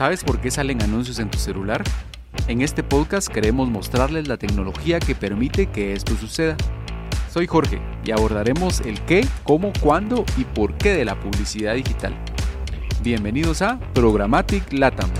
¿Sabes por qué salen anuncios en tu celular? En este podcast queremos mostrarles la tecnología que permite que esto suceda. Soy Jorge y abordaremos el qué, cómo, cuándo y por qué de la publicidad digital. Bienvenidos a Programmatic Latam.